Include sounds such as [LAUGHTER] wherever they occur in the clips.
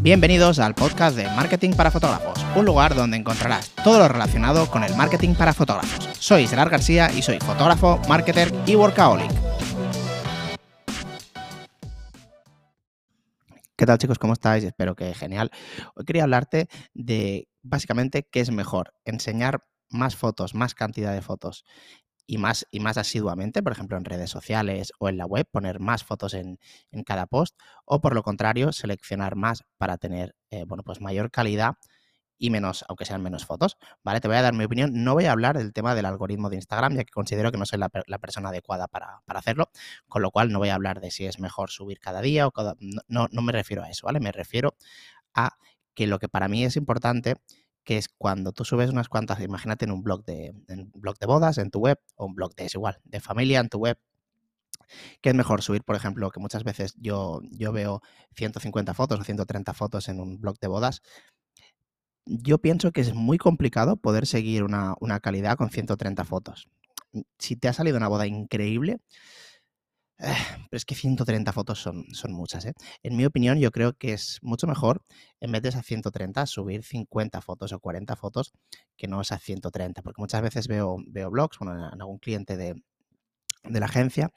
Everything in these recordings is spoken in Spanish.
Bienvenidos al podcast de Marketing para Fotógrafos, un lugar donde encontrarás todo lo relacionado con el marketing para fotógrafos. Soy Gerard García y soy fotógrafo, marketer y workaholic. ¿Qué tal chicos? ¿Cómo estáis? Espero que genial. Hoy quería hablarte de básicamente qué es mejor, enseñar más fotos, más cantidad de fotos y más, y más asiduamente, por ejemplo, en redes sociales o en la web, poner más fotos en, cada post, o por lo contrario, seleccionar más para tener, eh, bueno, pues mayor calidad y menos, aunque sean menos fotos, ¿vale? Te voy a dar mi opinión. No voy a hablar del tema del algoritmo de Instagram, ya que considero que no soy la, persona adecuada para, hacerlo, con lo cual no voy a hablar de si es mejor subir cada día o cada... No, no me refiero a eso, ¿vale? Me refiero a que lo que para mí es importante que es cuando tú subes unas cuantas, imagínate en un blog de, blog de bodas en tu web, o un blog de es igual, de familia en tu web, que es mejor subir, por ejemplo, que muchas veces yo, yo veo 150 fotos o 130 fotos en un blog de bodas. Yo pienso que es muy complicado poder seguir una, una calidad con 130 fotos. Si te ha salido una boda increíble, pero es que 130 fotos son, son muchas. ¿eh? En mi opinión, yo creo que es mucho mejor, en vez de esas 130, subir 50 fotos o 40 fotos que no esas 130. Porque muchas veces veo, veo blogs, en algún cliente de, la agencia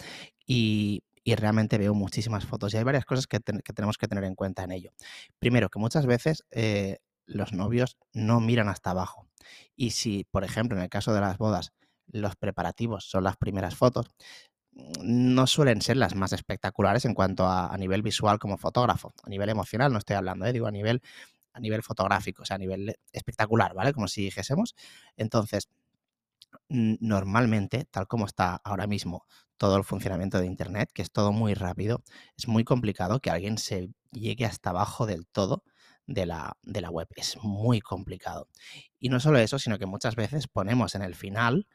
y, realmente veo muchísimas fotos. Y hay varias cosas que, tenemos que tener en cuenta en ello. Primero, que muchas veces eh, los novios no miran hasta abajo. Y si, por ejemplo, en el caso de las bodas, los preparativos son las primeras fotos, no suelen ser las más espectaculares en cuanto a, nivel visual como fotógrafo. A nivel emocional no estoy hablando, ¿eh? digo a nivel, a nivel fotográfico, o sea, a nivel espectacular, ¿vale? Como si dijésemos. Entonces, normalmente, tal como está ahora mismo todo el funcionamiento de Internet, que es todo muy rápido, es muy complicado que alguien se llegue hasta abajo del todo de la, de la web. Es muy complicado. Y no solo eso, sino que muchas veces ponemos en el final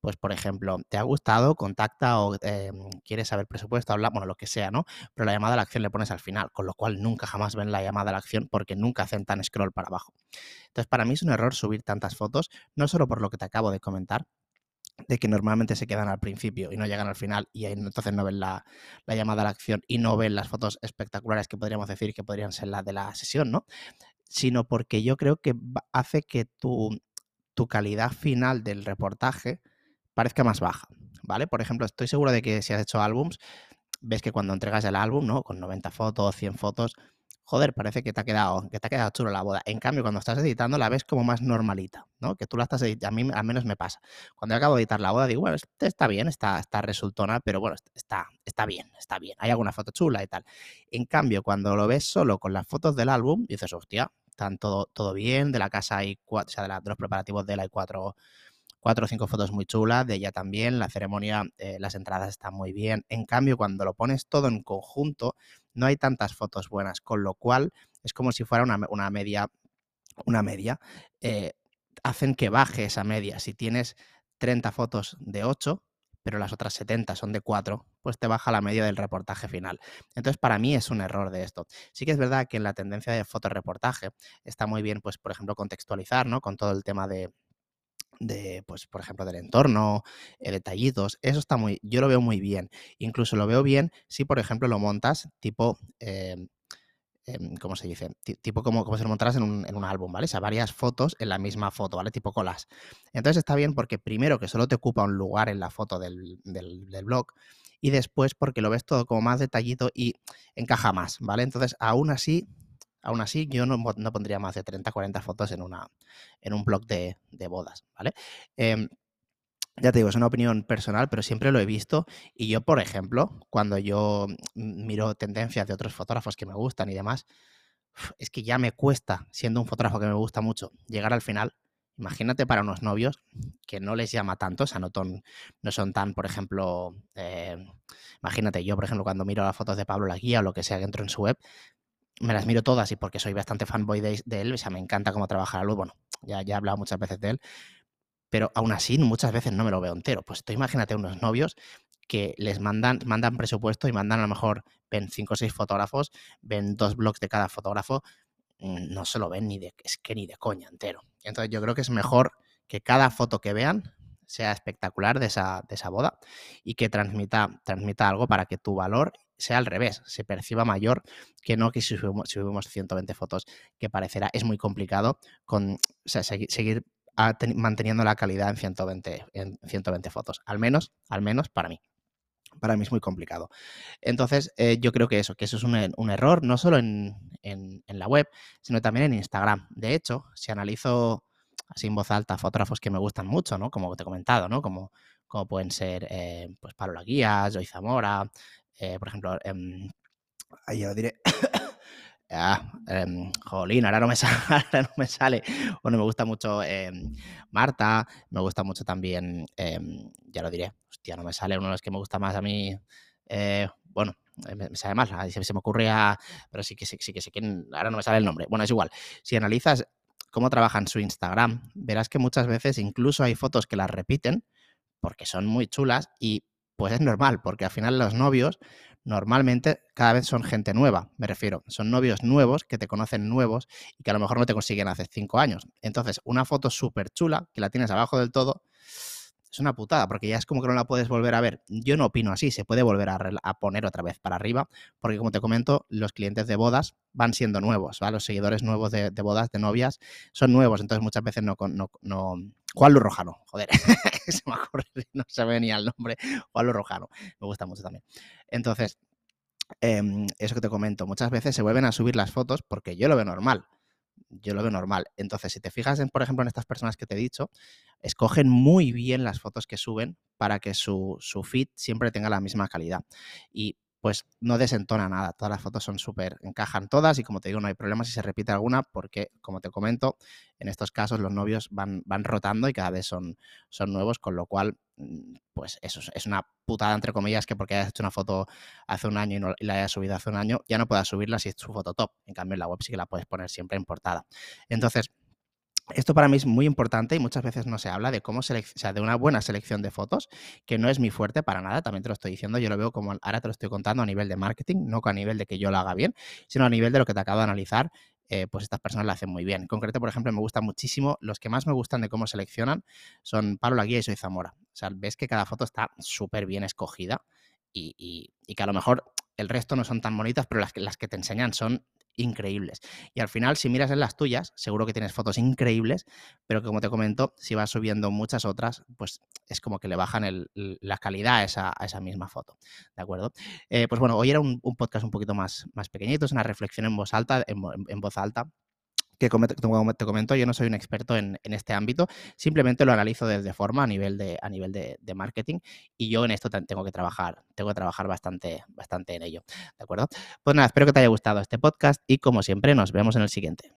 pues por ejemplo, te ha gustado, contacta o em, quieres saber presupuesto, habla, bueno, lo que sea, ¿no? Pero la llamada a la acción le pones al final, con lo cual nunca jamás ven la llamada a la acción porque nunca hacen tan scroll para abajo. Entonces, para mí es un error subir tantas fotos, no solo por lo que te acabo de comentar, de que normalmente se quedan al principio y no llegan al final y entonces no ven la, llamada a la acción y no ven las fotos espectaculares que podríamos decir que podrían ser las de la sesión, ¿no? Sino porque yo creo que hace que tu calidad final del reportaje parezca más baja, ¿vale? Por ejemplo, estoy seguro de que si has hecho álbums, ves que cuando entregas el álbum, ¿no? Con 90 fotos, 100 fotos, joder, parece que te ha quedado, que te quedado chulo la boda. En cambio, cuando estás editando, la ves como más normalita, ¿no? Que tú la estás editando, a mí al menos me pasa. Cuando acabo de editar la boda, digo, bueno, está bien, está, está resultona, pero bueno, está, está bien, está bien. Hay alguna foto chula y tal. En cambio, cuando lo ves solo con las fotos del álbum, dices, hostia, están todo, todo bien, de la casa hay cuatro, o sea, de, de los preparativos de él hay cuatro cuatro o cinco fotos muy chulas, de ella también, la ceremonia, eh, las entradas están muy bien. En cambio, cuando lo pones todo en conjunto, no hay tantas fotos buenas, con lo cual es como si fuera una, media, una media. Eh, hacen que baje esa media. Si tienes 30 fotos de 8, pero las otras 70 son de 4, pues te baja la media del reportaje final. Entonces, para mí es un error de esto. Sí que es verdad que en la tendencia de fotoreportaje está muy bien, pues, por ejemplo, contextualizar, ¿no? Con todo el tema de, de, pues, por ejemplo, del entorno, eh, detallitos, eso está muy, yo lo veo muy bien. Incluso lo veo bien si, por ejemplo, lo montas tipo, em, em, ¿cómo se dice? tipo como, como si lo montaras en un, en un, álbum, ¿vale? O sea, varias fotos en la misma foto, ¿vale? Tipo colas. Entonces está bien porque primero que solo te ocupa un lugar en la foto del, del, del blog y después porque lo ves todo como más detallito y encaja más, ¿vale? Entonces, aún así, Aún así, yo no, pondría más de 30, 40 fotos en, un blog de, bodas, ¿vale? Em, ya te digo, es una opinión personal, pero siempre lo he visto. Y yo, por ejemplo, cuando yo miro tendencias de otros fotógrafos que me gustan y demás, es que ya me cuesta, siendo un fotógrafo que me gusta mucho, llegar al final. Imagínate para unos novios que no les llama tanto, o sea, no, no son tan, por ejemplo, eh, imagínate, yo, por ejemplo, cuando miro las fotos de Pablo La Guía o lo que sea que entro en su web, me las miro todas y porque soy bastante fanboy de, él, o sea, me encanta cómo trabaja la bueno, ya, ya he hablado muchas veces de él, pero aún así muchas veces no me lo veo entero. Pues tú imagínate unos novios que les mandan, mandan presupuesto y mandan a lo mejor, ven cinco o seis fotógrafos, ven dos blogs de cada fotógrafo, mm, no se lo ven ni de, es que ni de coña entero. Entonces yo creo que es mejor que cada foto que vean sea espectacular de esa, de esa boda y que transmita, transmita algo para que tu valor sea al revés, se perciba mayor que no que si subimos, 120 fotos, que parecerá, es muy complicado con, seguir manteniendo la calidad en 120, en 120 fotos, al menos, al menos para mí. Para mí es muy complicado. Entonces, eh, yo creo que eso, que eso es un, error, no solo en, la web, sino también en Instagram. De hecho, si analizo así en voz alta fotógrafos que me gustan mucho, ¿no? Como te he comentado, ¿no? Como, como pueden ser eh, pues Pablo Laguías, Joy Zamora, eh, por ejemplo, em, ahí ya lo diré. [COUGHS] Ah, em, jolín, ahora no, me [LAUGHS] sale, no me sale. Bueno, me gusta mucho em, Marta, me gusta mucho también, ya lo diré, hostia, no me sale uno de los que me gusta más a mí. Eh, bueno, eh, me, sale más, se, me ocurría, pero sí que sí, que sí que ahora no me sale el nombre. Bueno, es igual. Si analizas cómo trabaja en su Instagram, verás que muchas veces incluso hay fotos que las repiten porque son muy chulas y pues es normal, porque al final los novios normalmente cada vez son gente nueva, me refiero, son novios nuevos que te conocen nuevos y que a lo mejor no te consiguen hace cinco años. Entonces, una foto súper chula que la tienes abajo del todo, es una putada, porque ya es como que no la puedes volver a ver. Yo no opino así, se puede volver a, poner otra vez para arriba, porque como te comento, los clientes de bodas van siendo nuevos, ¿vale? Los seguidores nuevos de, bodas, de novias, son nuevos, entonces muchas veces no... no, no Juan Luis Rojano, joder, [LAUGHS] se me ocurre, no se ve ni el nombre, Juan Luis Rojano, me gusta mucho también. Entonces, em, eso que te comento, muchas veces se vuelven a subir las fotos porque yo lo veo normal yo lo veo normal. Entonces, si te fijas, en, por ejemplo, en estas personas que te he dicho, escogen muy bien las fotos que suben para que su, su feed siempre tenga la misma calidad. Y pues no desentona nada. Todas las fotos son súper, encajan todas y como te digo, no hay problema si se repite alguna porque, como te comento, en estos casos los novios van, van rotando y cada vez son, son nuevos, con lo cual, mm, pues eso es una putada, entre comillas, que porque hayas hecho una foto hace un año y, no, la hayas subido hace un año, ya no puedas subirla si es tu foto top. En cambio, en la web sí que la puedes poner siempre en portada. Entonces, esto para mí es muy importante y muchas veces no se habla de cómo o sea, de una buena selección de fotos, que no es mi fuerte para nada, también te lo estoy diciendo, yo lo veo como ahora te lo estoy contando a nivel de marketing, no a nivel de que yo lo haga bien, sino a nivel de lo que te acabo de analizar, eh, pues estas personas lo hacen muy bien. En concreto, por ejemplo, me gusta muchísimo, los que más me gustan de cómo seleccionan son Pablo Laguía y Soy Zamora. O sea, ves que cada foto está súper bien escogida y, que a lo mejor el resto no son tan bonitas, pero las que te enseñan son increíbles. Y al final, si miras en las tuyas, seguro que tienes fotos increíbles, pero como te comento, si vas subiendo muchas otras, pues es como que le bajan la calidad a esa, misma foto. ¿De acuerdo? Eh, pues bueno, hoy era un, podcast un poquito más, más pequeñito, es una reflexión en voz alta, en voz alta que te comento, yo no soy un experto en, este ámbito, simplemente lo analizo desde forma a nivel de, a nivel de, marketing y yo en esto tengo que trabajar, tengo que trabajar bastante, bastante en ello. ¿De acuerdo? Pues nada, espero que te haya gustado este podcast y como siempre nos vemos en el siguiente.